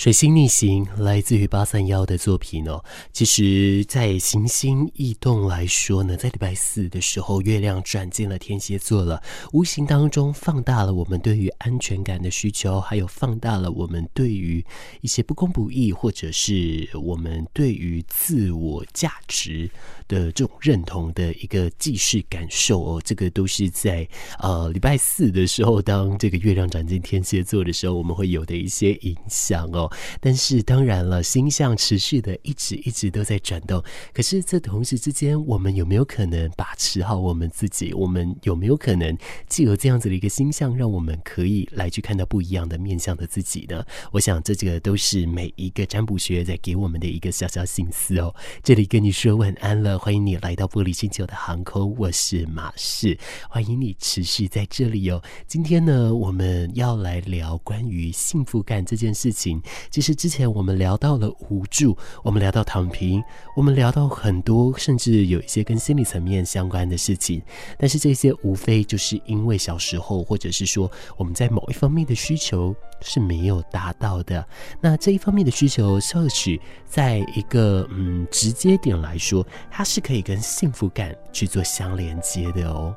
水星逆行来自于八三夭的作品哦。其实，在行星异动来说呢，在礼拜四的时候，月亮转进了天蝎座了，无形当中放大了我们对于安全感的需求，还有放大了我们对于一些不公不义，或者是我们对于自我价值的这种认同的一个既视感受哦。这个都是在呃礼拜四的时候，当这个月亮转进天蝎座的时候，我们会有的一些影响哦。但是当然了，星象持续的一直一直都在转动。可是这同时之间，我们有没有可能把持好我们自己？我们有没有可能既有这样子的一个星象，让我们可以来去看到不一样的面向的自己呢？我想这个都是每一个占卜学在给我们的一个小小心思哦。这里跟你说晚安了，欢迎你来到玻璃星球的航空，我是马氏，欢迎你持续在这里哦。今天呢，我们要来聊关于幸福感这件事情。其实之前我们聊到了无助，我们聊到躺平，我们聊到很多，甚至有一些跟心理层面相关的事情。但是这些无非就是因为小时候，或者是说我们在某一方面的需求是没有达到的。那这一方面的需求，或许在一个嗯直接点来说，它是可以跟幸福感去做相连接的哦。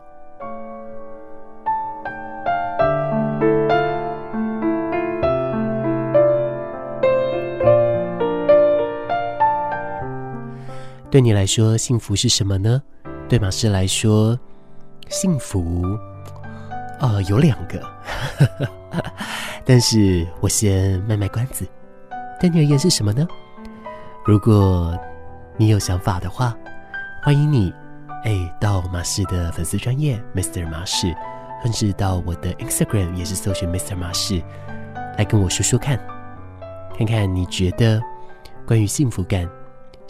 对你来说，幸福是什么呢？对马氏来说，幸福，呃，有两个，但是我先卖卖关子。对你而言是什么呢？如果你有想法的话，欢迎你，哎，到马氏的粉丝专业 Mr. 马氏，甚至到我的 Instagram 也是搜寻 Mr. 马氏，来跟我说说看，看看你觉得关于幸福感。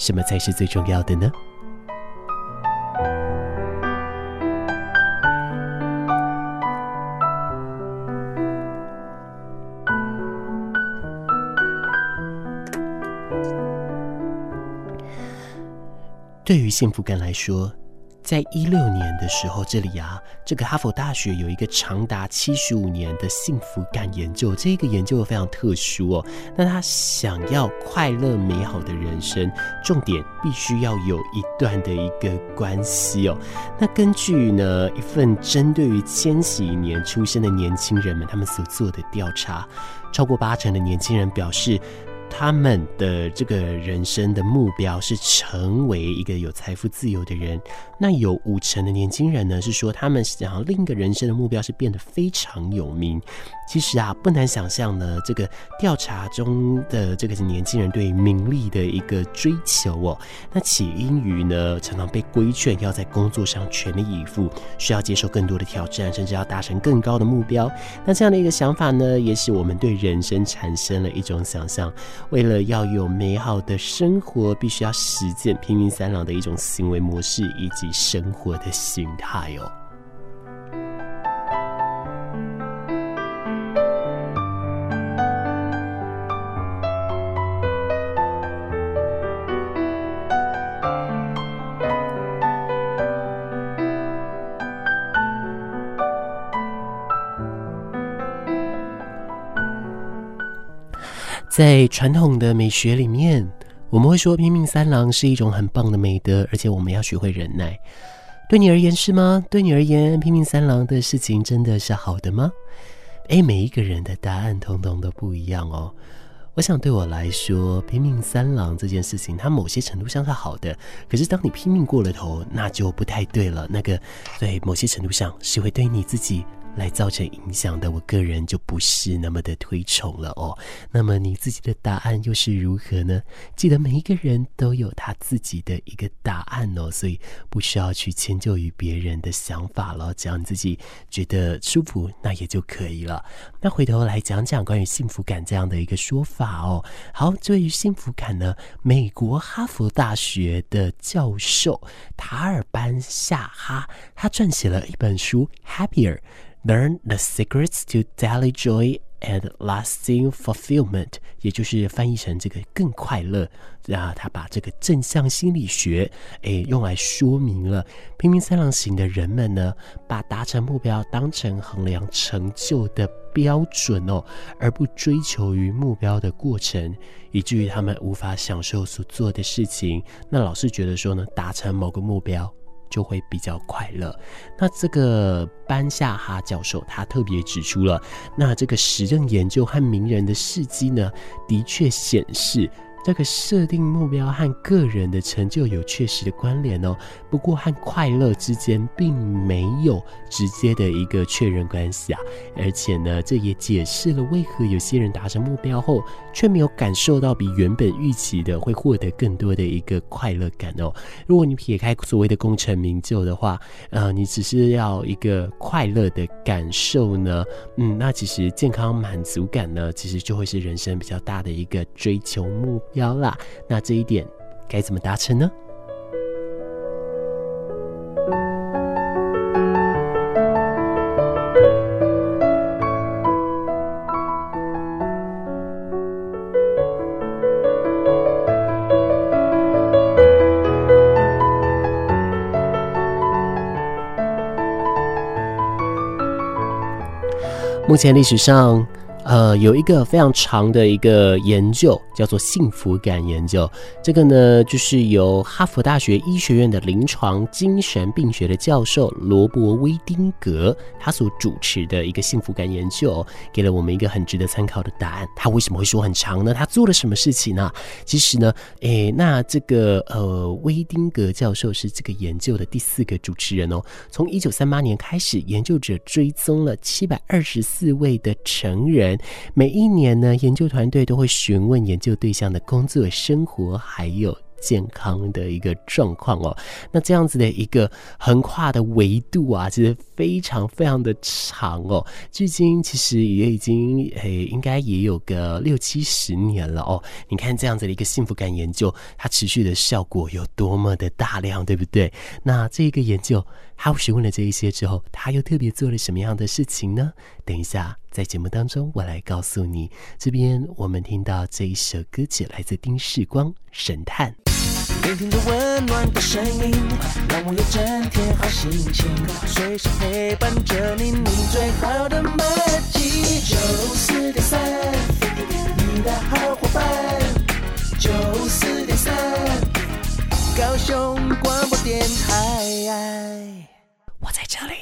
什么才是最重要的呢？对于幸福感来说。在一六年的时候，这里啊，这个哈佛大学有一个长达七十五年的幸福感研究，这个研究非常特殊哦。那他想要快乐美好的人生，重点必须要有一段的一个关系哦。那根据呢一份针对于千禧年出生的年轻人们他们所做的调查，超过八成的年轻人表示。他们的这个人生的目标是成为一个有财富自由的人。那有五成的年轻人呢，是说他们想要另一个人生的目标是变得非常有名。其实啊，不难想象呢，这个调查中的这个年轻人对名利的一个追求哦，那起因于呢，常常被规劝要在工作上全力以赴，需要接受更多的挑战，甚至要达成更高的目标。那这样的一个想法呢，也使我们对人生产生了一种想象。为了要有美好的生活，必须要实践拼命三郎的一种行为模式以及生活的形态哦。在传统的美学里面，我们会说拼命三郎是一种很棒的美德，而且我们要学会忍耐。对你而言是吗？对你而言，拼命三郎的事情真的是好的吗？诶，每一个人的答案通通都不一样哦。我想对我来说，拼命三郎这件事情，它某些程度上是好的。可是当你拼命过了头，那就不太对了。那个对某些程度上是会对你自己。来造成影响的，我个人就不是那么的推崇了哦。那么你自己的答案又是如何呢？记得每一个人都有他自己的一个答案哦，所以不需要去迁就于别人的想法了。只要你自己觉得舒服，那也就可以了。那回头来讲讲关于幸福感这样的一个说法哦。好，对于幸福感呢，美国哈佛大学的教授塔尔班夏哈，他撰写了一本书《Happier》。Learn the secrets to daily joy and lasting fulfillment，也就是翻译成这个更快乐。然后，他把这个正向心理学，诶，用来说明了拼命三郎型的人们呢，把达成目标当成衡量成就的标准哦，而不追求于目标的过程，以至于他们无法享受所做的事情。那老师觉得说呢，达成某个目标就会比较快乐。那这个班夏哈教授他特别指出了，那这个实证研究和名人的事迹呢，的确显示。这个设定目标和个人的成就有确实的关联哦，不过和快乐之间并没有直接的一个确认关系啊。而且呢，这也解释了为何有些人达成目标后，却没有感受到比原本预期的会获得更多的一个快乐感哦。如果你撇开所谓的功成名就的话，呃，你只是要一个快乐的感受呢，嗯，那其实健康满足感呢，其实就会是人生比较大的一个追求目。要啦，那这一点该怎么达成呢？目前历史上。呃，有一个非常长的一个研究，叫做幸福感研究。这个呢，就是由哈佛大学医学院的临床精神病学的教授罗伯·威丁格他所主持的一个幸福感研究，给了我们一个很值得参考的答案。他为什么会说很长呢？他做了什么事情呢？其实呢，诶，那这个呃，威丁格教授是这个研究的第四个主持人哦。从一九三八年开始，研究者追踪了七百二十四位的成人。每一年呢，研究团队都会询问研究对象的工作、生活还有健康的一个状况哦。那这样子的一个横跨的维度啊，其实非常非常的长哦。距今其实也已经诶，应该也有个六七十年了哦。你看这样子的一个幸福感研究，它持续的效果有多么的大量，对不对？那这个研究，他询问了这一些之后，他又特别做了什么样的事情呢？等一下。在节目当中，我来告诉你。这边我们听到这一首歌曲，来自丁世光《神探》。聆听着温暖的声音，让我有整天好心情，随时陪伴着你，你最好的默契。九四点三，你的好伙伴。九四点三，高雄广播电台。我在这里。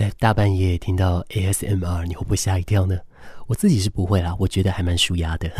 在大半夜听到 ASMR，你会不会吓一跳呢？我自己是不会啦，我觉得还蛮舒压的。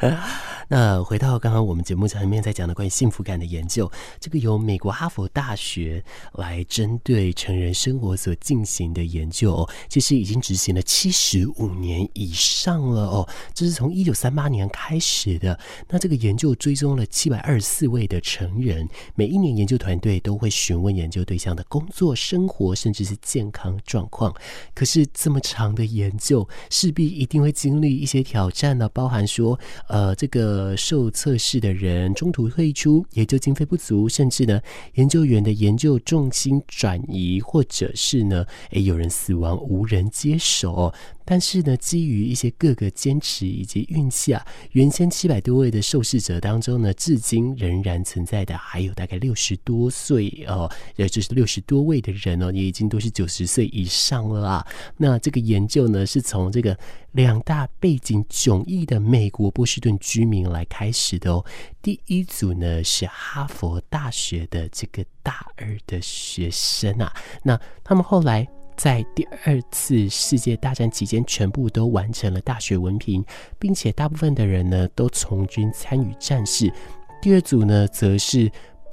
那回到刚刚我们节目前面在讲的关于幸福感的研究，这个由美国哈佛大学来针对成人生活所进行的研究哦，其实已经执行了七十五年以上了哦。这是从一九三八年开始的。那这个研究追踪了七百二十四位的成人，每一年研究团队都会询问研究对象的工作、生活，甚至是健康状况。可是这么长的研究，势必一定会经历一些挑战呢，包含说，呃，这个。呃，受测试的人中途退出，研究经费不足，甚至呢，研究员的研究重心转移，或者是呢，诶，有人死亡，无人接手。但是呢，基于一些各个坚持以及运气啊，原先七百多位的受试者当中呢，至今仍然存在的还有大概六十多岁哦，也就是六十多位的人哦，也已经都是九十岁以上了啊。那这个研究呢，是从这个两大背景迥异的美国波士顿居民来开始的哦。第一组呢是哈佛大学的这个大二的学生啊，那他们后来。在第二次世界大战期间，全部都完成了大学文凭，并且大部分的人呢都从军参与战事。第二组呢，则是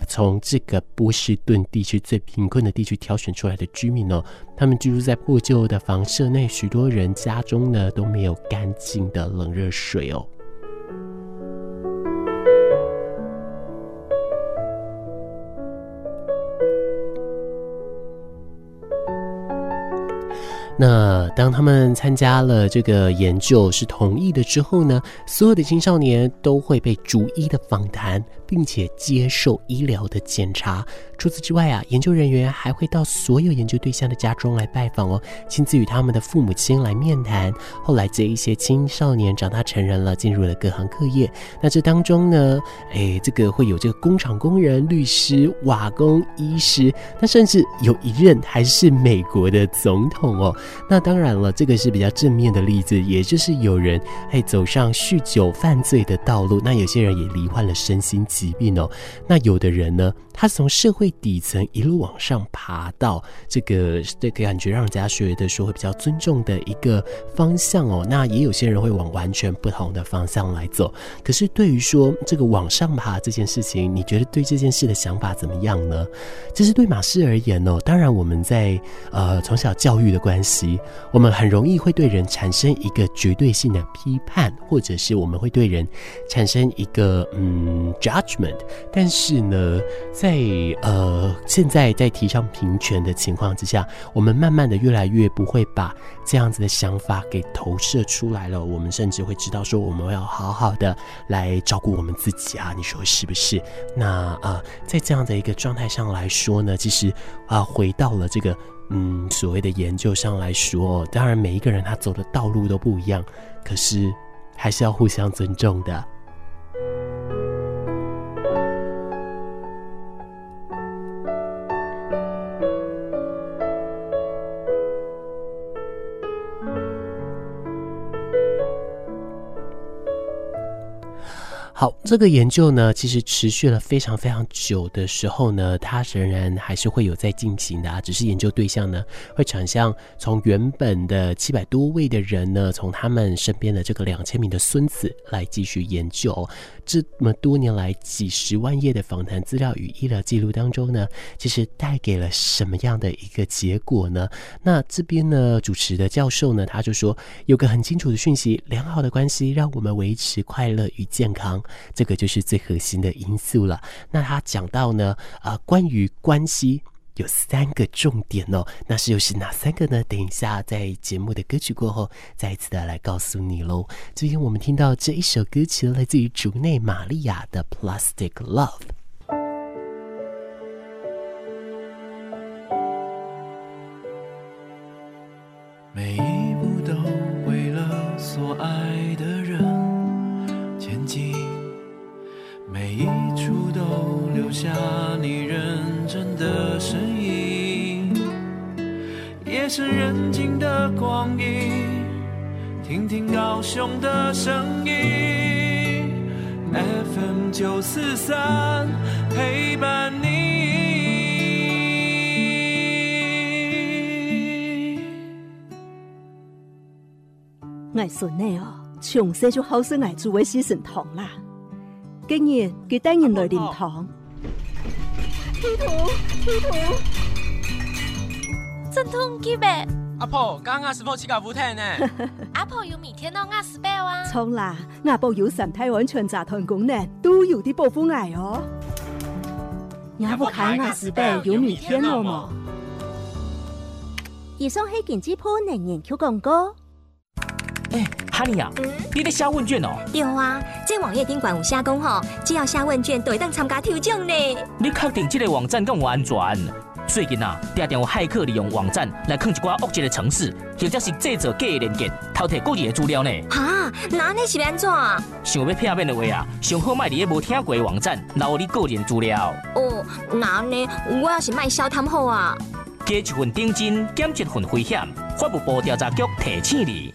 从这个波士顿地区最贫困的地区挑选出来的居民哦，他们居住在破旧的房舍内，许多人家中呢都没有干净的冷热水哦。那当他们参加了这个研究是同意的之后呢，所有的青少年都会被逐一的访谈，并且接受医疗的检查。除此之外啊，研究人员还会到所有研究对象的家中来拜访哦，亲自与他们的父母亲来面谈。后来这一些青少年长大成人了，进入了各行各业。那这当中呢，哎，这个会有这个工厂工人、律师、瓦工、医师，那甚至有一任还是美国的总统哦。那当然了，这个是比较正面的例子，也就是有人哎走上酗酒犯罪的道路，那有些人也罹患了身心疾病哦。那有的人呢，他从社会底层一路往上爬到这个这个感觉让人家觉得说会比较尊重的一个方向哦。那也有些人会往完全不同的方向来走。可是对于说这个往上爬这件事情，你觉得对这件事的想法怎么样呢？其实对马氏而言哦，当然我们在呃从小教育的关系，我们很容易会对人产生一个绝对性的批判，或者是我们会对人产生一个嗯 judgment。但是呢，在呃现在在提倡平权的情况之下，我们慢慢的越来越不会把这样子的想法给投射出来了。我们甚至会知道说，我们要好好的来照顾我们自己啊，你说是不是？那啊、在这样的一个状态上来说呢，其实啊、回到了这个嗯所谓的研究上来说，当然每一个人他走的道路都不一样，可是还是要互相尊重的。好，这个研究呢，其实持续了非常非常久的时候呢，它仍然还是会有在进行的啊，只是研究对象呢，会转向从原本的七百多位的人呢，从他们身边的这个两千名的孙子来继续研究。这么多年来，几十万页的访谈资料与医疗记录当中呢，其实带给了什么样的一个结果呢？那这边呢，主持的教授呢，他就说有个很清楚的讯息：良好的关系让我们维持快乐与健康，这个就是最核心的因素了。那他讲到呢，啊、呃，关于关系。有三个重点哦，那是又是哪三个呢？等一下在节目的歌曲过后，再一次的来告诉你喽。今天我们听到这一首歌曲来自于竹内玛利亚的《Plastic Love》。每一步都为了所爱的人前进，每一处都留下夜深人静的光阴，听听高雄的声音，FM 九四三陪伴你。爱孙女哦，从小就好生爱煮的四神汤啦。今日佢带人来饮汤。P 图，P 图，真痛！阿婆，刚刚是否去搞福泰呢？阿婆有每天都压十倍啊！错啦，阿婆有三胎完全集团功能，都有啲保护爱哦。阿婆开压十倍有每天了吗？以上系电子铺能源 Q 广告。哎、欸，哈尼啊，嗯、你在下问卷哦？有啊，这网页顶管有写讲吼，只要下问卷，就会当参加抽奖呢。你确定这个网站更有安全？最近啊，常常有骇客利用网站来坑一寡恶质的程式，或者是制造假的链接，偷摕个人的资料呢。哈，那你是安怎？想要骗面的话啊，上好卖伫个无听过的网站留你个人资料。哦，那呢，我要是卖小贪好啊。加一份定金，减一份危险。法务部调查局提醒你。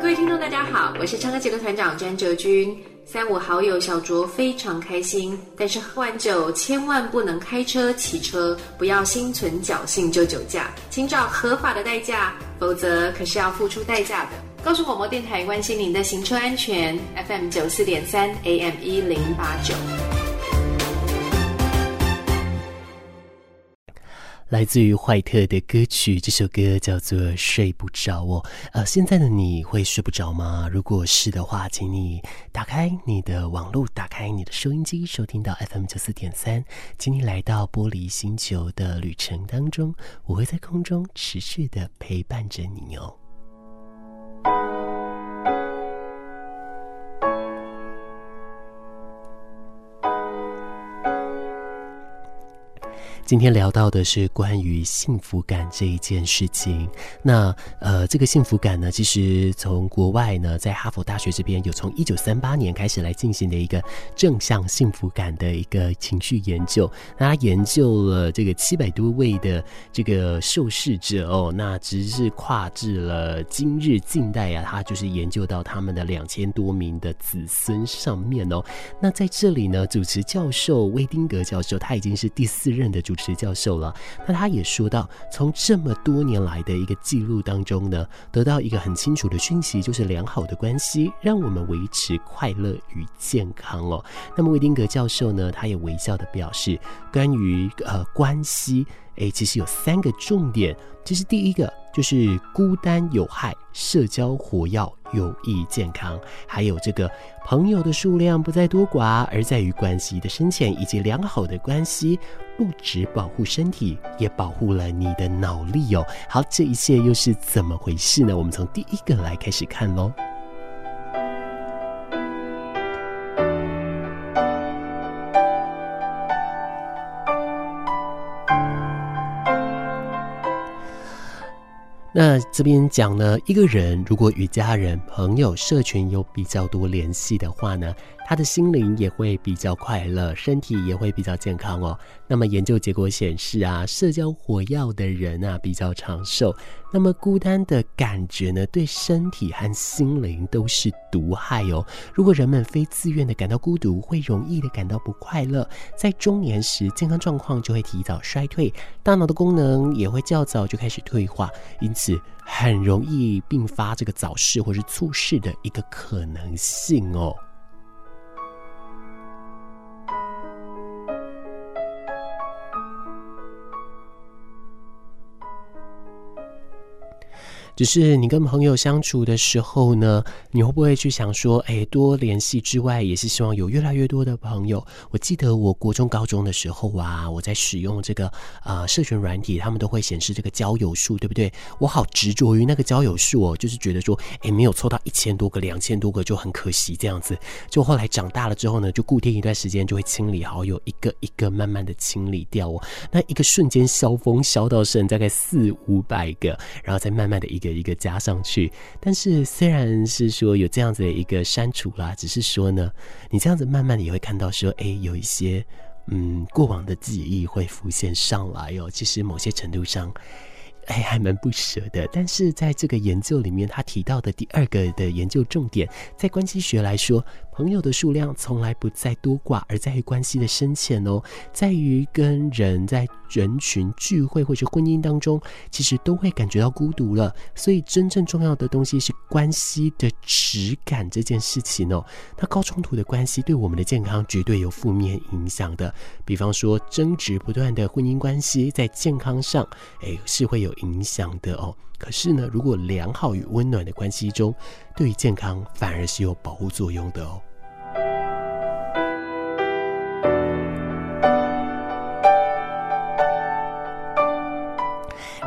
各位听众，大家好，我是唱歌节的团长詹哲君。三五好友小卓非常开心，但是喝完酒千万不能开车骑车，不要心存侥幸就酒驾，请找合法的代驾，否则可是要付出代价的。告诉广播电台关心您的行车安全，FM 九四点三，AM 一零八九。来自于怀特的歌曲，这首歌叫做《睡不着》哦。呃，现在的你会睡不着吗？如果是的话，请你打开你的网络，打开你的收音机，收听到 FM 九四点三，请你来到玻璃星球的旅程当中，我会在空中持续的陪伴着你哦。今天聊到的是关于幸福感这一件事情。那呃，这个幸福感呢，其实从国外呢，在哈佛大学这边有从一九三八年开始来进行的一个正向幸福感的一个情绪研究。那他研究了这个七百多位的这个受试者哦，那只是跨至了今日近代啊，他就是研究到他们的两千多名的子孙上面哦。那在这里呢，主持教授威丁格教授，他已经是第四任的主。石教授了，那他也说到，从这么多年来的一个记录当中呢，得到一个很清楚的讯息，就是良好的关系让我们维持快乐与健康哦。那么维丁格教授呢，他也微笑的表示，关于呃关系。诶，其实有三个重点，其实第一个就是孤单有害，社交活跃有益健康，还有这个朋友的数量不在多寡，而在于关系的深浅以及良好的关系，不只保护身体，也保护了你的脑力哦。好，这一切又是怎么回事呢？我们从第一个来开始看喽。那这边讲呢，一个人如果与家人、朋友、社群有比较多联系的话呢，他的心灵也会比较快乐，身体也会比较健康哦。那么研究结果显示啊，社交活跃的人啊比较长寿。那么孤单的感觉呢，对身体和心灵都是毒害哦。如果人们非自愿的感到孤独，会容易的感到不快乐，在中年时健康状况就会提早衰退，大脑的功能也会较早就开始退化，因此很容易并发这个早逝或是猝逝的一个可能性哦。只是你跟朋友相处的时候呢，你会不会去想说，哎，多联系之外，也是希望有越来越多的朋友。我记得我国中、高中的时候啊，我在使用这个啊、呃、社群软体，他们都会显示这个交友数，对不对？我好执着于那个交友数哦，就是觉得说，哎，没有凑到一千多个、两千多个就很可惜这样子。就后来长大了之后呢，就固定一段时间就会清理好友，一个一个慢慢的清理掉哦。那一个瞬间消风消到剩大概四五百个，然后再慢慢的一个。一个加上去，但是虽然是说有这样子的一个删除啦，只是说呢，你这样子慢慢的也会看到说，哎，有一些嗯过往的记忆会浮现上来哦。其实某些程度上，哎，还蛮不舍的。但是在这个研究里面，他提到的第二个的研究重点，在关系学来说。朋友的数量从来不在多寡，而在于关系的深浅哦，在于跟人在人群聚会或者婚姻当中，其实都会感觉到孤独了。所以真正重要的东西是关系的质感这件事情哦。那高冲突的关系对我们的健康绝对有负面影响的，比方说争执不断的婚姻关系，在健康上，哎，是会有影响的哦。可是呢，如果良好与温暖的关系中，对于健康反而是有保护作用的哦。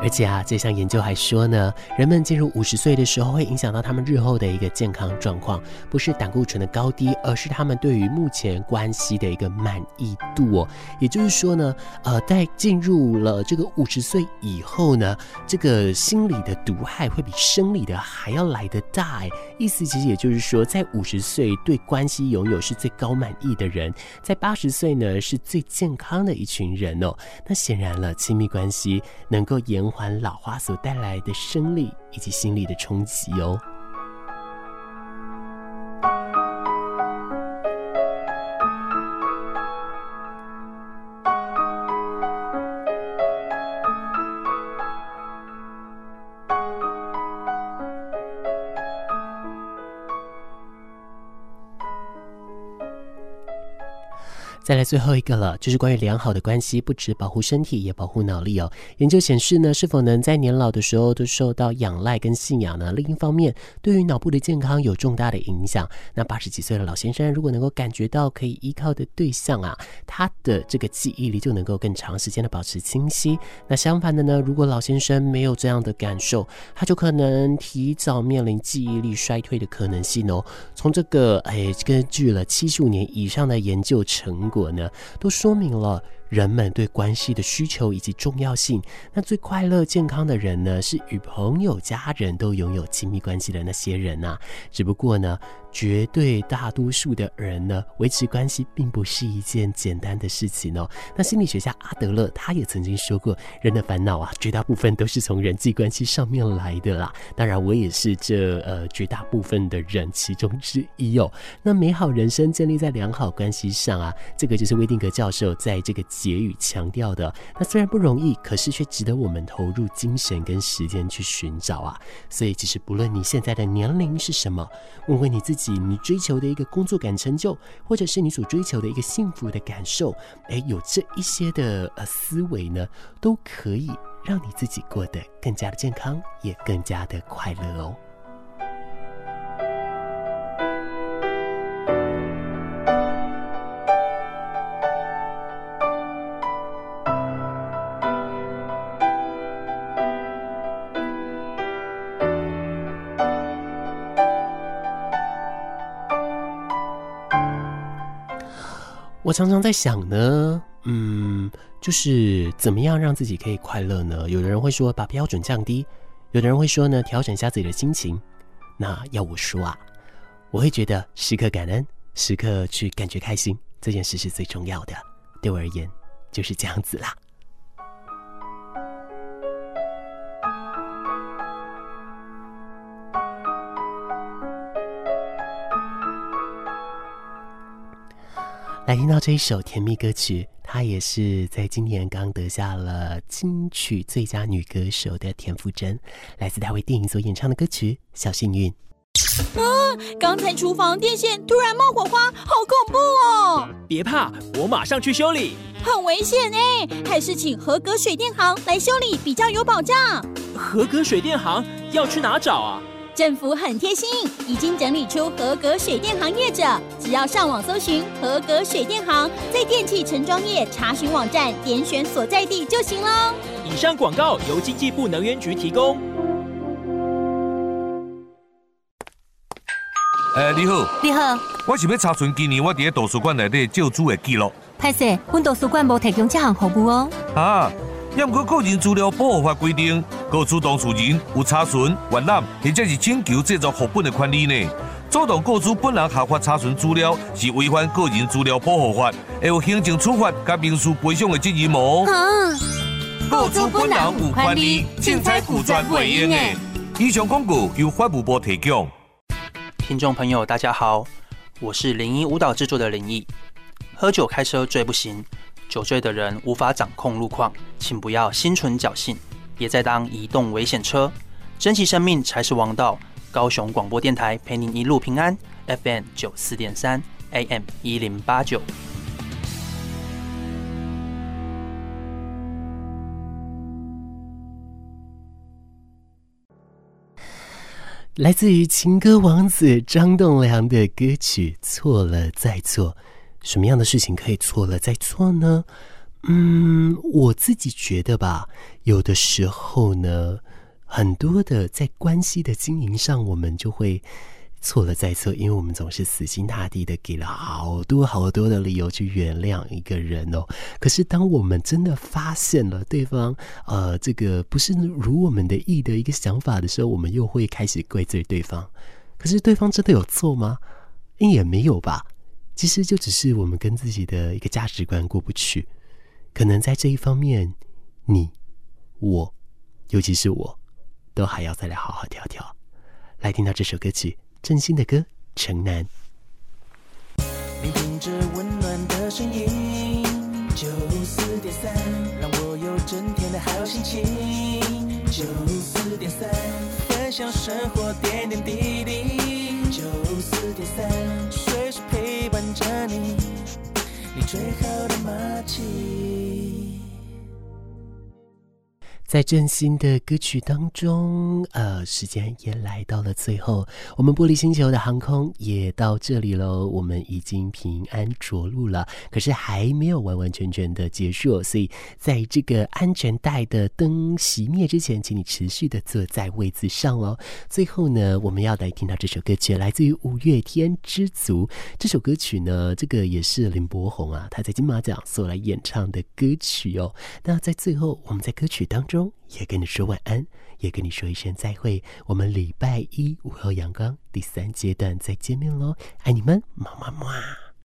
而且啊，这项研究还说呢，人们进入五十岁的时候，会影响到他们日后的一个健康状况，不是胆固醇的高低，而是他们对于目前关系的一个满意度哦。也就是说呢，呃，在进入了这个五十岁以后呢，这个心理的毒害会比生理的还要来得大。哎，意思其实也就是说，在五十岁对关系拥有是最高满意的人，在八十岁呢是最健康的一群人哦。那显然了，亲密关系能够延缓老花所带来的生理以及心理的冲击哦。再来最后一个了，就是关于良好的关系，不只保护身体，也保护脑力哦。研究显示呢，是否能在年老的时候都受到仰赖跟信仰呢？另一方面，对于脑部的健康有重大的影响。那八十几岁的老先生，如果能够感觉到可以依靠的对象啊，他的这个记忆力就能够更长时间的保持清晰。那相反的呢，如果老先生没有这样的感受，他就可能提早面临记忆力衰退的可能性哦。从这个哎，根据了七十五年以上的研究成果呢，都说明了人们对关系的需求以及重要性。那最快乐健康的人呢，是与朋友、家人都拥有亲密关系的那些人呐、只不过呢，绝对大多数的人呢，维持关系并不是一件简单的事情哦。那心理学家阿德勒他也曾经说过，人的烦恼啊，绝大部分都是从人际关系上面来的啦。当然，我也是这呃绝大部分的人其中之一哦。那美好人生建立在良好关系上啊，这个就是威定格教授在这个结语强调的。那虽然不容易，可是却值得我们投入精神跟时间去寻找啊。所以，其实不论你现在的年龄是什么，问问你自己，你追求的一个工作感成就，或者是你所追求的一个幸福的感受，诶，有这一些的呃思维呢，都可以让你自己过得更加的健康，也更加的快乐哦。我常常在想呢，嗯，就是怎么样让自己可以快乐呢？有的人会说把标准降低，有的人会说呢调整一下自己的心情。那要我说啊，我会觉得时刻感恩，时刻去感觉开心，这件事是最重要的。对我而言就是这样子啦。来听到这一首甜蜜歌曲，她也是在今年刚得下了金曲最佳女歌手的田馥甄，来自她为电影所演唱的歌曲《小幸运》。啊！刚才厨房电线突然冒火花，好恐怖哦！别怕，我马上去修理。很危险哎，还是请合格水电行来修理比较有保障。合格水电行要去哪找啊？政府很贴心，已经整理出合格水电行业者，只要上网搜寻“合格水电行”，在电器承装业查询网站点选所在地就行喽。以上广告由经济部能源局提供。哎、欸，你好，你好，我是要查询今年我伫个图书馆内底借书的记录。歹势，阮图书馆无提供这项服务哦。啊。要唔过个人资料保护法规定，告诉当事人有查询、阅览或者是请求制作副本的权利呢。阻挡告诉本人合法查询资料是违反个人资料保护法，会有行政处罚甲民事赔偿的责任哦。啊！告诉本人有权利，尽在顾全为应的。以上广告由法务部提供。听众朋友，大家好，我是林一舞蹈制作的林毅。喝酒开车最不行。酒醉的人无法掌控路况，请不要心存侥幸，别再当移动危险车，珍惜生命才是王道。高雄广播电台陪您一路平安，FM 九四点三，AM 一零八九。来自于情歌王子张栋梁的歌曲《错了再错》。什么样的事情可以错了再错呢？嗯，我自己觉得吧，有的时候呢，很多的在关系的经营上，我们就会错了再错，因为我们总是死心塌地的给了好多好多的理由去原谅一个人哦。可是当我们真的发现了对方，呃，这个不是如我们的意的一个想法的时候，我们又会开始怪罪对方。可是对方真的有错吗？也没有吧。其实就只是我们跟自己的一个价值观过不去，可能在这一方面，你、我，尤其是我，都还要再来好好调调。来听到这首歌曲，郑兴的歌《城南》。聆听着温暖的声音，九四点三，让我有整天的好心情。九四点三，分享生活点点滴滴。九四点三。在振兴的歌曲当中，呃，时间也来到了最后，我们玻璃星球的航空也到这里喽。我们已经平安着陆了，可是还没有完完全全的结束，所以在这个安全带的灯熄灭之前，请你持续的坐在位子上哦。最后呢，我们要来听到这首歌曲，来自于五月天《知足》这首歌曲呢，这个也是林柏宏啊，他在金马奖所来演唱的歌曲哦。那在最后，我们在歌曲当中。也跟你说晚安，也跟你说一声再会。我们礼拜一午后阳光第三阶段再见面喽，爱你们，么么么。